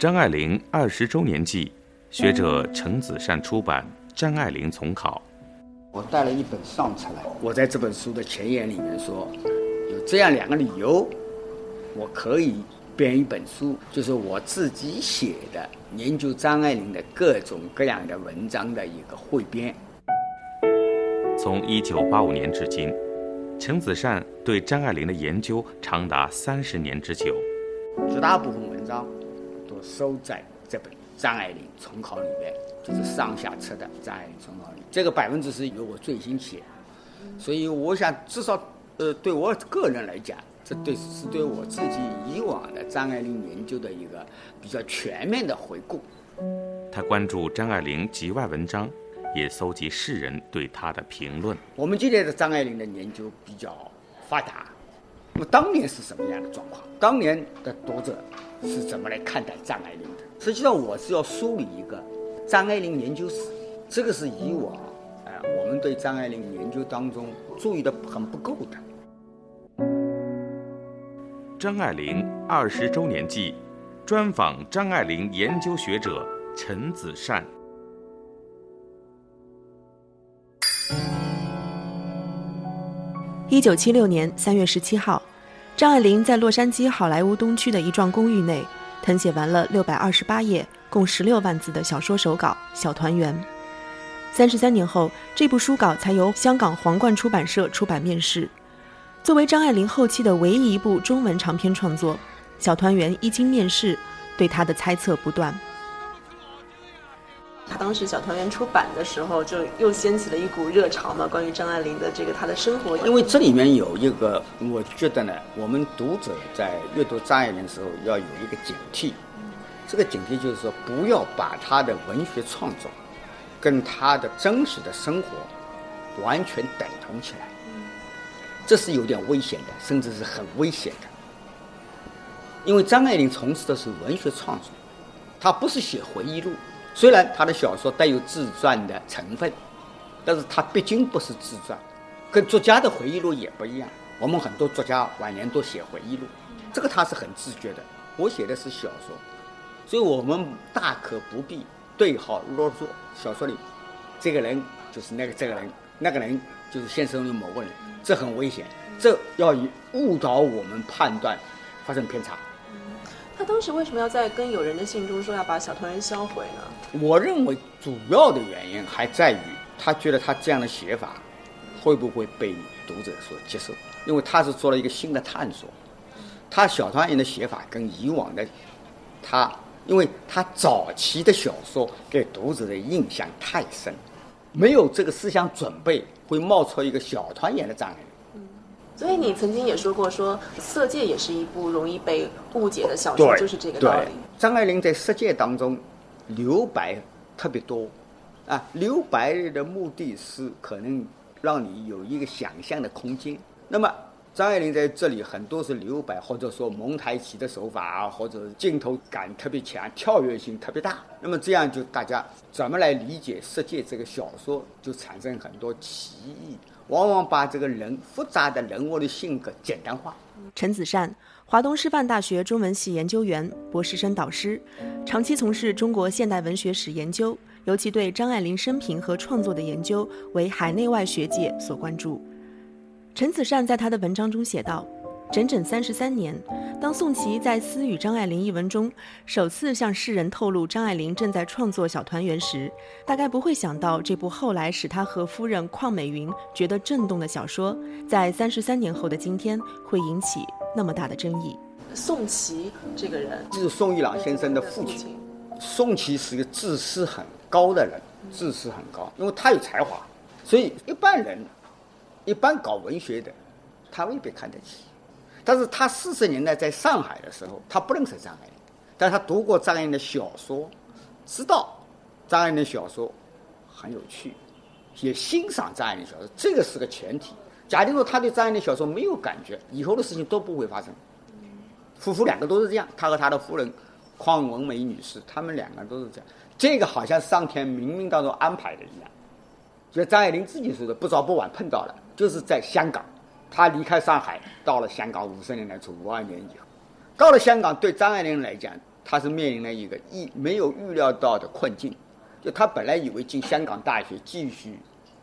张爱玲二十周年祭，学者程子善出版《张爱玲丛考》。我带了一本上册来。我在这本书的前言里面说，有这样两个理由，我可以编一本书，就是我自己写的研究张爱玲的各种各样的文章的一个汇编。从一九八五年至今，陈子善对张爱玲的研究长达三十年之久，绝大部分文章。收在这本《张爱玲重考》里面，就是上下册的《张爱玲重考》里。这个百分之十由我最新写，所以我想至少，呃，对我个人来讲，这对是对我自己以往的张爱玲研究的一个比较全面的回顾。他关注张爱玲集外文章，也搜集世人对她的评论。我们今天的张爱玲的研究比较发达。那么当年是什么样的状况？当年的读者是怎么来看待张爱玲的？实际上，我是要梳理一个张爱玲研究史，这个是以往啊我们对张爱玲研究当中注意的很不够的。张爱玲二十周年祭，专访张爱玲研究学者陈子善。一九七六年三月十七号，张爱玲在洛杉矶好莱坞东区的一幢公寓内，誊写完了六百二十八页、共十六万字的小说手稿《小团圆》。三十三年后，这部书稿才由香港皇冠出版社出版面世。作为张爱玲后期的唯一一部中文长篇创作，《小团圆》一经面世，对她的猜测不断。他当时《小团圆》出版的时候，就又掀起了一股热潮嘛，关于张爱玲的这个她的生活。因为这里面有一个，我觉得呢，我们读者在阅读张爱玲的时候要有一个警惕。这个警惕就是说，不要把她的文学创作跟她的真实的生活完全等同起来。这是有点危险的，甚至是很危险的。因为张爱玲从事的是文学创作，她不是写回忆录。虽然他的小说带有自传的成分，但是他毕竟不是自传，跟作家的回忆录也不一样。我们很多作家晚年都写回忆录，这个他是很自觉的。我写的是小说，所以我们大可不必对号入座。小说里，这个人就是那个这个人，那个人就是现实中的某个人，这很危险，这要以误导我们判断，发生偏差。他当时为什么要在跟友人的信中说要把小团圆销毁呢？我认为主要的原因还在于他觉得他这样的写法会不会被读者所接受，因为他是做了一个新的探索。他小团圆的写法跟以往的他，因为他早期的小说给读者的印象太深，没有这个思想准备，会冒出一个小团圆的障碍。所以你曾经也说过，说《色戒》也是一部容易被误解的小说，就是这个道理。张爱玲在《色戒》当中留白特别多，啊，留白的目的是可能让你有一个想象的空间。那么张爱玲在这里很多是留白，或者说蒙太奇的手法啊，或者镜头感特别强，跳跃性特别大。那么这样就大家怎么来理解《色戒》这个小说，就产生很多歧义。往往把这个人复杂的人物的性格简单化。陈子善，华东师范大学中文系研究员、博士生导师，长期从事中国现代文学史研究，尤其对张爱玲生平和创作的研究为海内外学界所关注。陈子善在他的文章中写道。整整三十三年，当宋琦在《私语张爱玲》一文中首次向世人透露张爱玲正在创作《小团圆》时，大概不会想到这部后来使他和夫人邝美云觉得震动的小说，在三十三年后的今天会引起那么大的争议。宋琦这个人，就是宋玉朗先生的父亲。宋琦是一个自私很高的人，自私很高，因为他有才华，所以一般人，一般搞文学的，他未必看得起。但是他四十年代在上海的时候，他不认识张爱玲，但他读过张爱玲的小说，知道张爱玲的小说很有趣，也欣赏张爱玲小说，这个是个前提。假定说他对张爱玲小说没有感觉，以后的事情都不会发生。夫妇两个都是这样，他和他的夫人邝文梅女士，他们两个都是这样。这个好像上天冥冥当中安排的一样。就张爱玲自己说的，不早不晚碰到了，就是在香港，他离开上海，到了香港五十年代初五二年以后，到了香港，对张爱玲来讲。他是面临了一个意没有预料到的困境，就他本来以为进香港大学继续，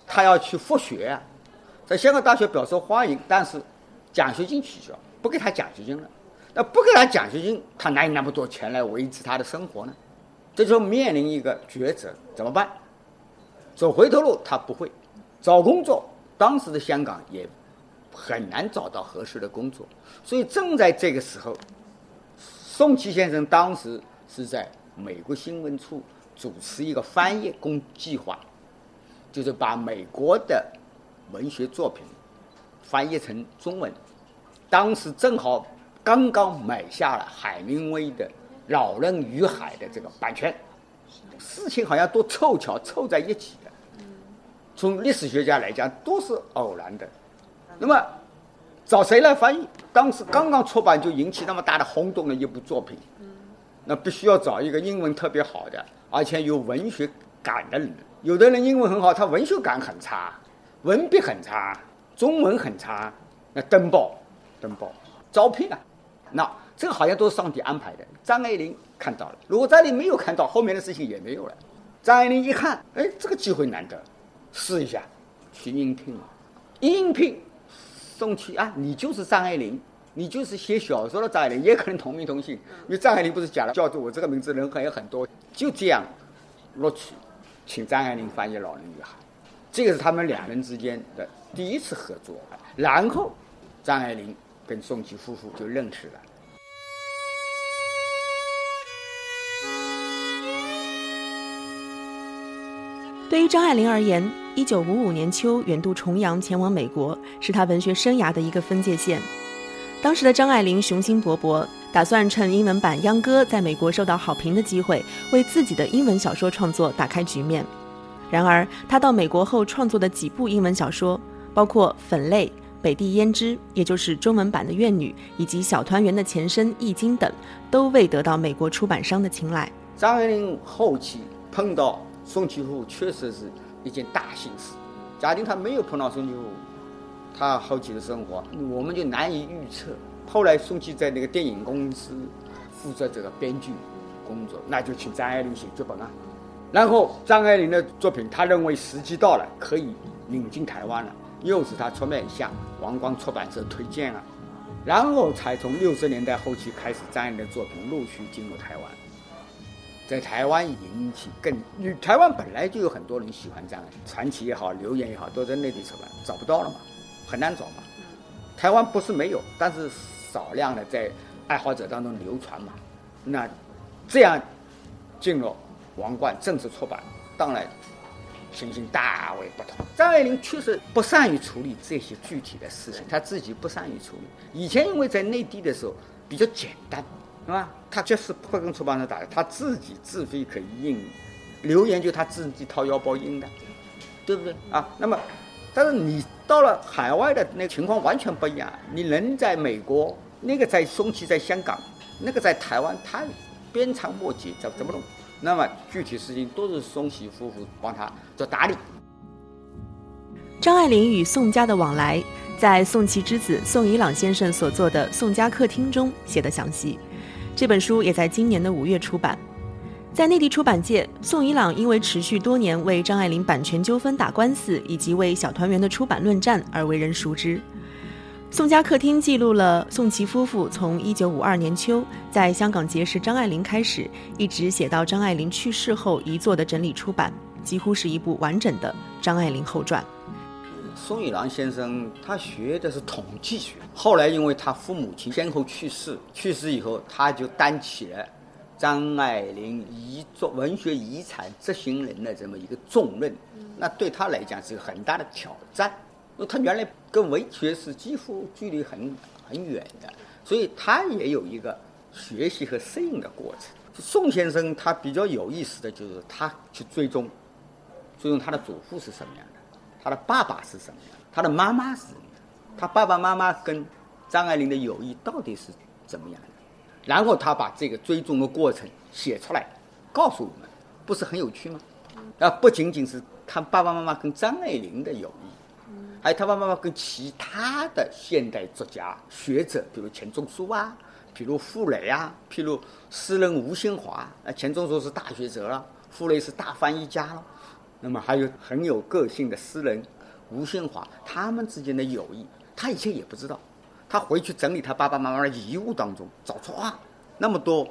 他要去复学啊，在香港大学表示欢迎，但是奖学金取消，不给他奖学金了。那不给他奖学金，他哪有那么多钱来维持他的生活呢？这就面临一个抉择，怎么办？走回头路他不会，找工作，当时的香港也很难找到合适的工作，所以正在这个时候。宋琦先生当时是在美国新闻处主持一个翻译工计划，就是把美国的文学作品翻译成中文。当时正好刚刚买下了海明威的《老人与海》的这个版权，事情好像都凑巧凑在一起的。从历史学家来讲，都是偶然的。那么。找谁来翻译？当时刚刚出版就引起那么大的轰动的一部作品，那必须要找一个英文特别好的，而且有文学感的人。有的人英文很好，他文学感很差，文笔很差，中文很差，那登报，登报，招聘啊。那这个好像都是上帝安排的。张爱玲看到了，如果张爱玲没有看到，后面的事情也没有了。张爱玲一看，哎，这个机会难得，试一下，去应聘了，应聘。宋琦啊，你就是张爱玲，你就是写小说的张爱玲，也可能同名同姓。因为张爱玲不是讲了，叫做我这个名字人还有很多，就这样录取，请张爱玲翻译《老人与海》，这个是他们两人之间的第一次合作。然后，张爱玲跟宋琦夫妇就认识了。对于张爱玲而言，一九五五年秋远渡重洋前往美国，是她文学生涯的一个分界线。当时的张爱玲雄心勃勃，打算趁英文版《秧歌》在美国受到好评的机会，为自己的英文小说创作打开局面。然而，她到美国后创作的几部英文小说，包括《粉泪》《北地胭脂》，也就是中文版的《怨女》，以及《小团圆》的前身《易经》等，都未得到美国出版商的青睐。张爱玲后期碰到。宋其夫确实是一件大幸事。假定他没有碰到宋其夫，他后期的生活我们就难以预测。后来宋琦在那个电影公司负责这个编剧工作，那就请张爱玲写剧本啊。然后张爱玲的作品，他认为时机到了，可以引进台湾了，又是他出面向王光出版社推荐了，然后才从六十年代后期开始，张爱玲的作品陆续进入台湾。在台湾引起更，台湾本来就有很多人喜欢这样传奇也好，留言也好，都在内地出版，找不到了嘛，很难找嘛。台湾不是没有，但是少量的在爱好者当中流传嘛。那这样进入王冠正式出版，当然情形大为不同。张爱玲确实不善于处理这些具体的事情，她自己不善于处理。以前因为在内地的时候比较简单。是吧？他就是不跟出版社打的，他自己自费可以印，留言就他自己掏腰包印的，对不对啊？那么，但是你到了海外的那个情况完全不一样。你人在美国，那个在松崎，在香港，那个在台湾，他鞭长莫及，怎怎么弄？那么具体事情都是松崎夫妇帮他做打理。张爱玲与宋家的往来，在宋琦之子宋怡朗先生所作的《宋家客厅》中写的详细。这本书也在今年的五月出版，在内地出版界，宋怡朗因为持续多年为张爱玲版权纠纷打官司，以及为《小团圆》的出版论战而为人熟知。《宋家客厅》记录了宋琦夫妇从1952年秋在香港结识张爱玲开始，一直写到张爱玲去世后遗作的整理出版，几乎是一部完整的张爱玲后传。宋一郎先生他学的是统计学，后来因为他父母亲先后去世，去世以后他就担起了张爱玲遗作文学遗产执行人的这么一个重任，那对他来讲是个很大的挑战，因为他原来跟文学是几乎距离很很远的，所以他也有一个学习和适应的过程。宋先生他比较有意思的就是他去追踪，追踪他的祖父是什么样的，他的爸爸是什么，他的妈妈是什么，他爸爸妈妈跟张爱玲的友谊到底是怎么样的，然后他把这个追踪的过程写出来，告诉我们，不是很有趣吗？啊，不仅仅是他爸爸妈妈跟张爱玲的友谊，还有他爸爸妈妈跟其他的现代作家、学者，比如钱钟书啊。比如傅雷啊，譬如诗人吴新华，啊，钱钟书是大学者了，傅雷是大翻译家了，那么还有很有个性的诗人吴新华，他们之间的友谊，他以前也不知道，他回去整理他爸爸妈妈的遗物当中找出啊，那么多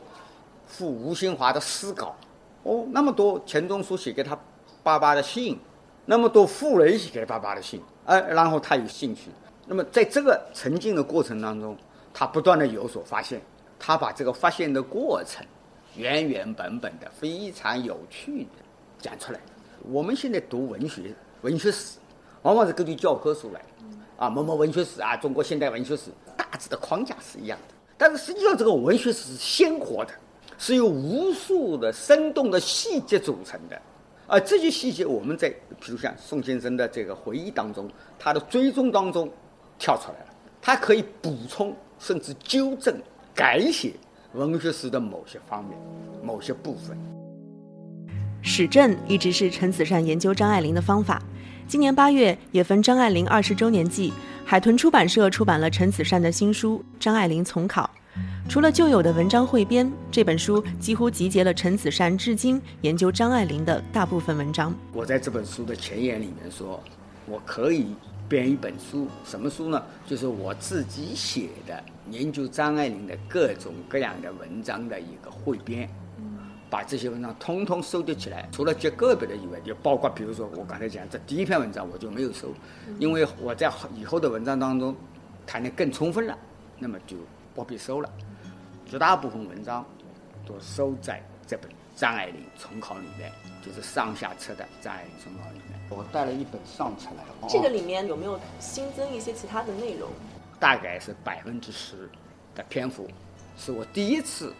傅吴新华的诗稿，哦，那么多钱钟书写给他爸爸的信，那么多傅雷写给爸爸的信，哎，然后他有兴趣，那么在这个沉浸的过程当中。他不断的有所发现，他把这个发现的过程原原本本的非常有趣的讲出来。我们现在读文学文学史，往往是根据教科书来，啊，某某文学史啊，中国现代文学史大致的框架是一样的。但是实际上，这个文学史是鲜活的，是由无数的生动的细节组成的。而这些细节，我们在比如像宋先生的这个回忆当中，他的追踪当中跳出来了，他可以补充。甚至纠正、改写文学史的某些方面、某些部分。史证一直是陈子善研究张爱玲的方法。今年八月，也逢张爱玲二十周年季，海豚出版社出版了陈子善的新书《张爱玲丛考》。除了旧有的文章汇编，这本书几乎集结了陈子善至今研究张爱玲的大部分文章。我在这本书的前言里面说，我可以。编一本书，什么书呢？就是我自己写的研究张爱玲的各种各样的文章的一个汇编，把这些文章通通收集起来。除了极个别的以外，就包括比如说我刚才讲这第一篇文章我就没有收，因为我在以后的文章当中谈的更充分了，那么就不必收了。绝大部分文章都收在这本。张爱玲重考里面，就是上下册的张爱玲重考里面，我带了一本上册来。这个里面有没有新增一些其他的内容？大概是百分之十的篇幅，是我第一次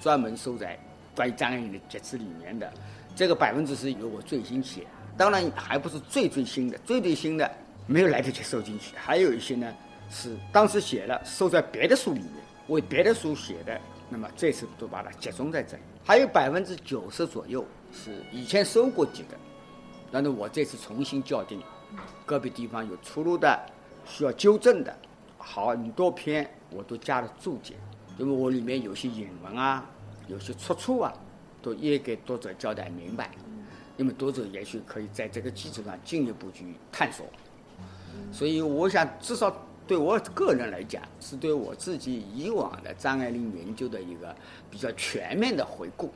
专门收在关于张爱玲的节词里面的。这个百分之十由我最新写，当然还不是最最新的，最最新的没有来得及收进去。还有一些呢是当时写了，收在别的书里面，为别的书写的。那么这次都把它集中在这里，还有百分之九十左右是以前收过集的，但是我这次重新校订，个别地方有出入的，需要纠正的，好很多篇我都加了注解，因为我里面有些引文啊，有些出处啊，都也给读者交代明白，那么读者也许可以在这个基础上进一步去探索，所以我想至少。对我个人来讲，是对我自己以往的张爱玲研究的一个比较全面的回顾。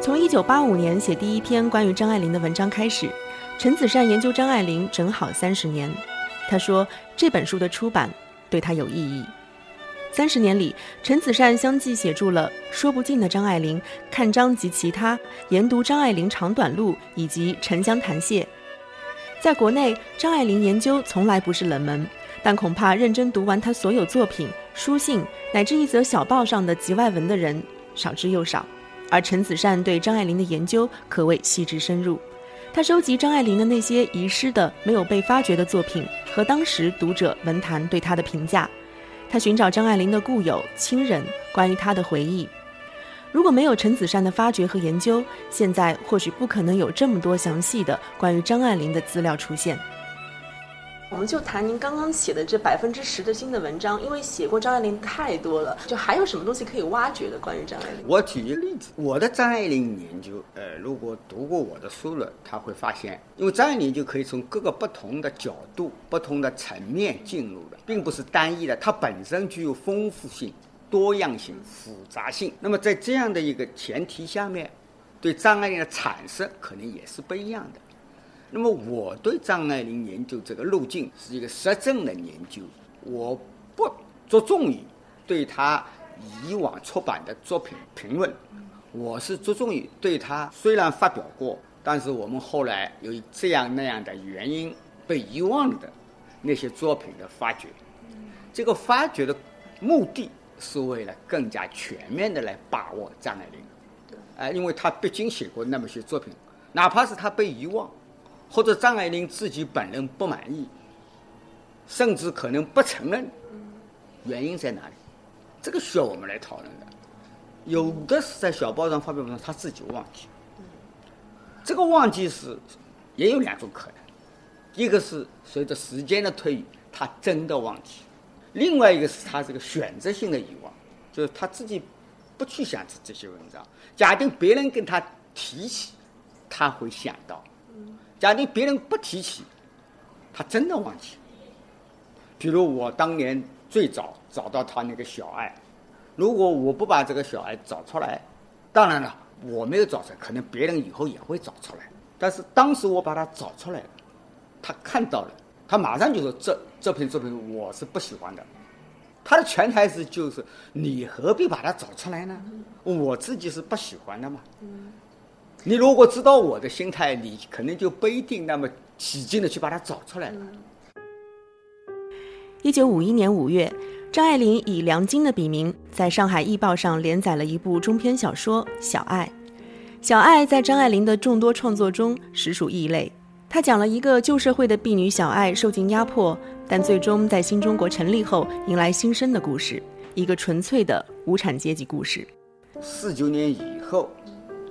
从一九八五年写第一篇关于张爱玲的文章开始，陈子善研究张爱玲正好三十年。他说这本书的出版对他有意义。三十年里，陈子善相继写著了《说不尽的张爱玲》《看张及其他》《研读张爱玲长短路》以及《沉香谈谢》。在国内，张爱玲研究从来不是冷门，但恐怕认真读完她所有作品、书信乃至一则小报上的集外文的人少之又少。而陈子善对张爱玲的研究可谓细致深入，他收集张爱玲的那些遗失的、没有被发掘的作品和当时读者文坛对她的评价，他寻找张爱玲的故友、亲人关于她的回忆。如果没有陈子善的发掘和研究，现在或许不可能有这么多详细的关于张爱玲的资料出现。我们就谈您刚刚写的这百分之十的新的文章，因为写过张爱玲太多了，就还有什么东西可以挖掘的关于张爱玲？我举一个例子，我的张爱玲研究，呃，如果读过我的书了，他会发现，因为张爱玲就可以从各个不同的角度、不同的层面进入的，并不是单一的，它本身具有丰富性。多样性、复杂性。那么在这样的一个前提下面，对张爱玲的阐释可能也是不一样的。那么我对张爱玲研究这个路径是一个实证的研究，我不着重于对她以往出版的作品评论，我是着重于对她虽然发表过，但是我们后来由于这样那样的原因被遗忘的那些作品的发掘。这个发掘的目的是为了更加全面的来把握张爱玲。哎，因为他毕竟写过那么些作品，哪怕是他被遗忘，或者张爱玲自己本人不满意，甚至可能不承认，原因在哪里？这个需要我们来讨论的。有的是在小报上发表文章，他自己忘记。这个忘记是也有两种可能，一个是随着时间的推移，他真的忘记；另外一个是他这个选择性的遗忘，就是他自己不去想这这些文章。假定别人跟他提起，他会想到；假定别人不提起，他真的忘记。比如我当年最早找到他那个小爱。如果我不把这个小爱找出来，当然了，我没有找出来，可能别人以后也会找出来。但是当时我把他找出来了，他看到了，他马上就说：“这这篇作品我是不喜欢的。”他的潜台词就是：“你何必把它找出来呢？我自己是不喜欢的嘛。”你如果知道我的心态，你可能就不一定那么起劲的去把它找出来了。一九五一年五月。张爱玲以梁京的笔名，在上海译报上连载了一部中篇小说《小爱》。小爱在张爱玲的众多创作中实属异类。她讲了一个旧社会的婢女小爱受尽压迫，但最终在新中国成立后迎来新生的故事，一个纯粹的无产阶级故事。四九年以后，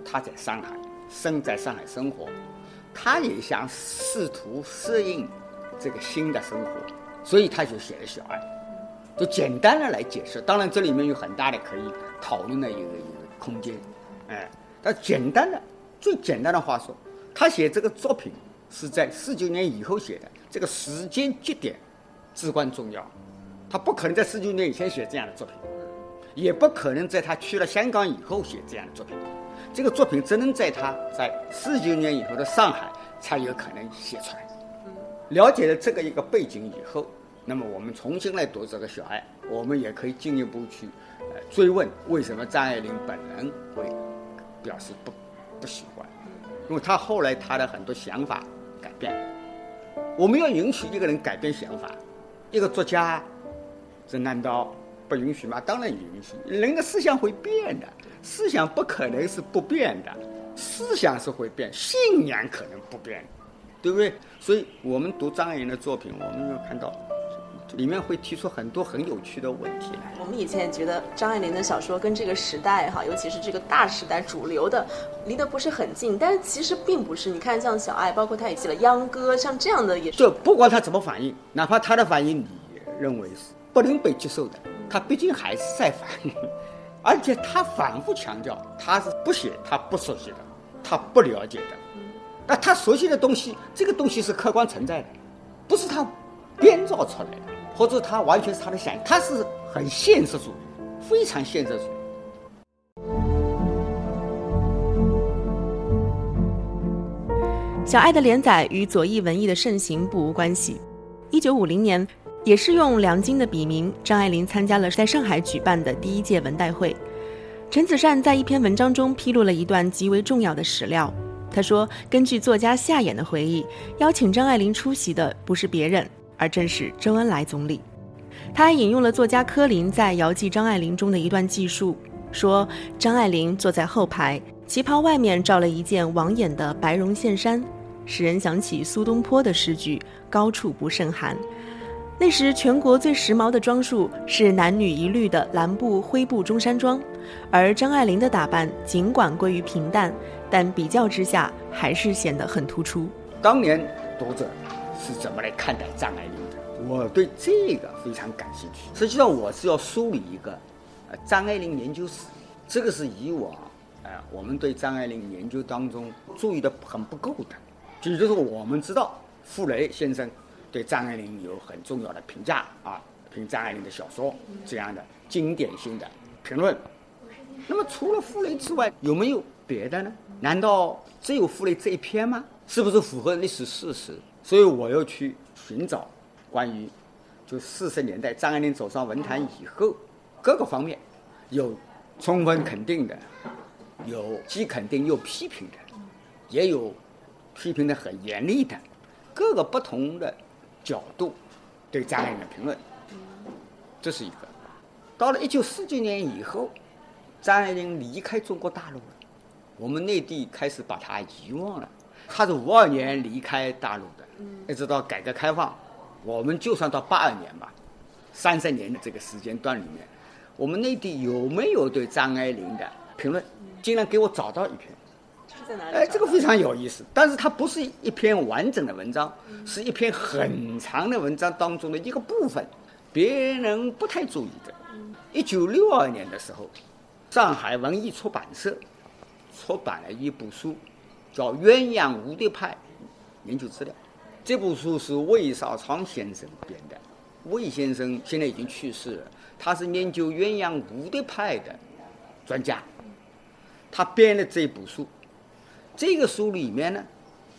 她在上海生在上海生活，他也想试图适应这个新的生活，所以他就写了《小爱》。就简单的来解释，当然这里面有很大的可以讨论的一个一个空间，哎，但简单的最简单的话说，他写这个作品是在四九年以后写的，这个时间节点至关重要，他不可能在四九年以前写这样的作品，也不可能在他去了香港以后写这样的作品，这个作品只能在他在四九年以后的上海才有可能写出来。了解了这个一个背景以后。那么我们重新来读这个小爱，我们也可以进一步去追问为什么张爱玲本人会表示不不喜欢，因为她后来她的很多想法改变。我们要允许一个人改变想法，一个作家，这难道不允许吗？当然允许。人的思想会变的，思想不可能是不变的，思想是会变，信仰可能不变，对不对？所以我们读张爱玲的作品，我们要看到。里面会提出很多很有趣的问题来。我们以前也觉得张爱玲的小说跟这个时代哈，尤其是这个大时代主流的，离得不是很近。但是其实并不是。你看，像小爱，包括她也写了秧歌，像这样的也是。就不管他怎么反应，哪怕他的反应你认为是不能被接受的，他毕竟还是在反。而且他反复强调，他是不写他不熟悉的，他不了解的。那他熟悉的东西，这个东西是客观存在的，不是他编造出来的。或者他完全是他的想，他是很现实主义，非常现实主义。小爱的连载与左翼文艺的盛行不无关系。一九五零年，也是用梁京的笔名，张爱玲参加了在上海举办的第一届文代会。陈子善在一篇文章中披露了一段极为重要的史料。他说，根据作家夏衍的回忆，邀请张爱玲出席的不是别人。而正是周恩来总理，他还引用了作家柯林在遥记张爱玲中的一段记述，说张爱玲坐在后排，旗袍外面罩了一件网眼的白绒线衫，使人想起苏东坡的诗句“高处不胜寒”。那时全国最时髦的装束是男女一律的蓝布灰布中山装，而张爱玲的打扮尽管归于平淡，但比较之下还是显得很突出。当年读者。是怎么来看待张爱玲的？我对这个非常感兴趣。实际上，我是要梳理一个呃张爱玲研究史。这个是以往呃我们对张爱玲研究当中注意的很不够的。也就是说，我们知道傅雷先生对张爱玲有很重要的评价啊，评张爱玲的小说这样的经典性的评论。那么，除了傅雷之外，有没有别的呢？难道只有傅雷这一篇吗？是不是符合历史事实？所以我要去寻找关于就四十年代张爱玲走上文坛以后各个方面有充分肯定的，有既肯定又批评的，也有批评的很严厉的，各个不同的角度对张爱玲的评论。这是一个。到了一九四九年以后，张爱玲离开中国大陆了，我们内地开始把她遗忘了。她是五二年离开大陆的，一直到改革开放，我们就算到八二年吧，三十年的这个时间段里面，我们内地有没有对张爱玲的评论？竟然给我找到一篇。是在哪里？哎，这个非常有意思，但是它不是一篇完整的文章，是一篇很长的文章当中的一个部分，别人不太注意的。一九六二年的时候，上海文艺出版社出版了一部书，叫《鸳鸯蝴蝶派研究资料》。这部书是魏少昌先生编的，魏先生现在已经去世了，他是研究鸳鸯蝴蝶派的专家，他编的这部书。这个书里面呢，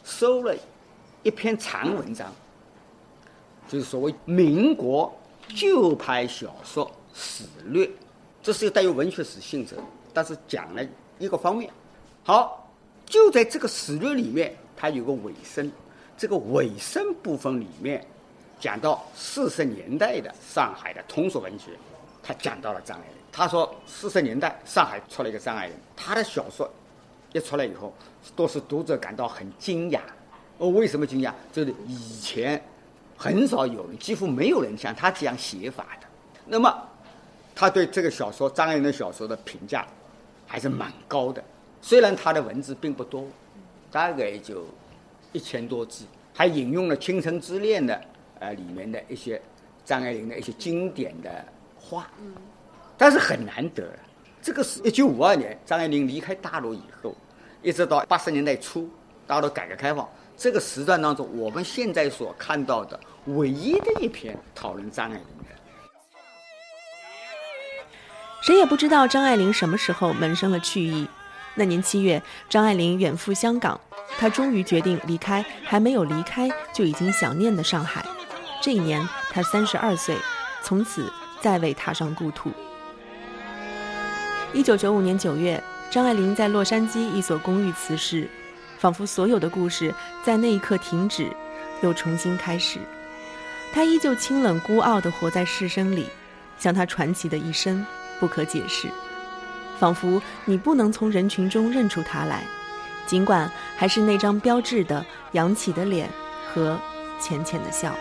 收了一篇长文章，就是所谓民国旧派小说史略，这是带有文学史性质，但是讲了一个方面。好，就在这个史略里面，它有个尾声，这个尾声部分里面讲到四十年代的上海的通俗文学，他讲到了张爱玲。他说，四十年代上海出了一个张爱玲，她的小说。一出来以后，都是读者感到很惊讶。哦，为什么惊讶？就是以前很少有人，几乎没有人像他这样写法的。那么，他对这个小说张爱玲的小说的评价还是蛮高的。虽然他的文字并不多，大概就一千多字，还引用了《倾城之恋》的呃里面的一些张爱玲的一些经典的话，但是很难得。这个是一九五二年张爱玲离开大陆以后。一直到八十年代初，到了改革开放这个时段当中，我们现在所看到的唯一的一篇讨论张爱玲的，谁也不知道张爱玲什么时候萌生了去意。那年七月，张爱玲远赴香港，她终于决定离开还没有离开就已经想念的上海。这一年，她三十二岁，从此再未踏上故土。一九九五年九月。张爱玲在洛杉矶一所公寓辞世，仿佛所有的故事在那一刻停止，又重新开始。她依旧清冷孤傲地活在世声里，像她传奇的一生不可解释，仿佛你不能从人群中认出她来，尽管还是那张标志的扬起的脸和浅浅的笑。